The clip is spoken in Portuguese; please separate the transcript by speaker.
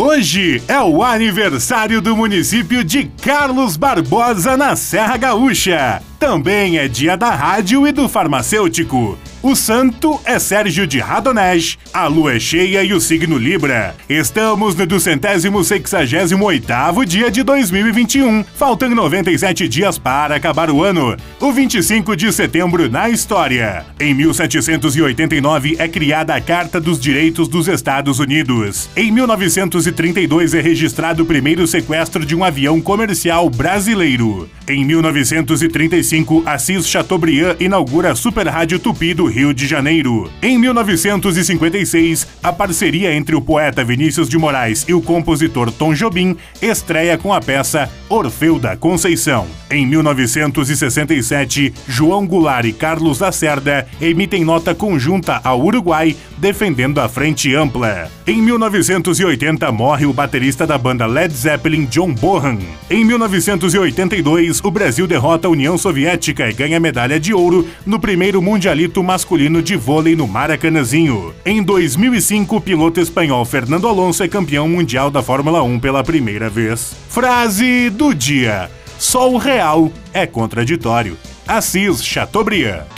Speaker 1: Hoje é o aniversário do município de Carlos Barbosa, na Serra Gaúcha. Também é dia da rádio e do farmacêutico. O santo é Sérgio de Radonesh, a lua é cheia e o signo Libra. Estamos no 268º dia de 2021, faltando 97 dias para acabar o ano. O 25 de setembro na história. Em 1789 é criada a Carta dos Direitos dos Estados Unidos. Em 1932 é registrado o primeiro sequestro de um avião comercial brasileiro. Em 1935, Assis Chateaubriand inaugura a Super Rádio Tupi do Rio de Janeiro. Em 1956, a parceria entre o poeta Vinícius de Moraes e o compositor Tom Jobim estreia com a peça Orfeu da Conceição. Em 1967, João Goulart e Carlos Lacerda emitem nota conjunta ao Uruguai defendendo a Frente Ampla. Em 1980, morre o baterista da banda Led Zeppelin, John Bonham. Em 1982, o Brasil derrota a União Soviética e ganha medalha de ouro no primeiro Mundialito masculino de vôlei no Maracanãzinho. Em 2005, o piloto espanhol Fernando Alonso é campeão mundial da Fórmula 1 pela primeira vez. Frase do dia: Só o real é contraditório. Assis Chateaubriand.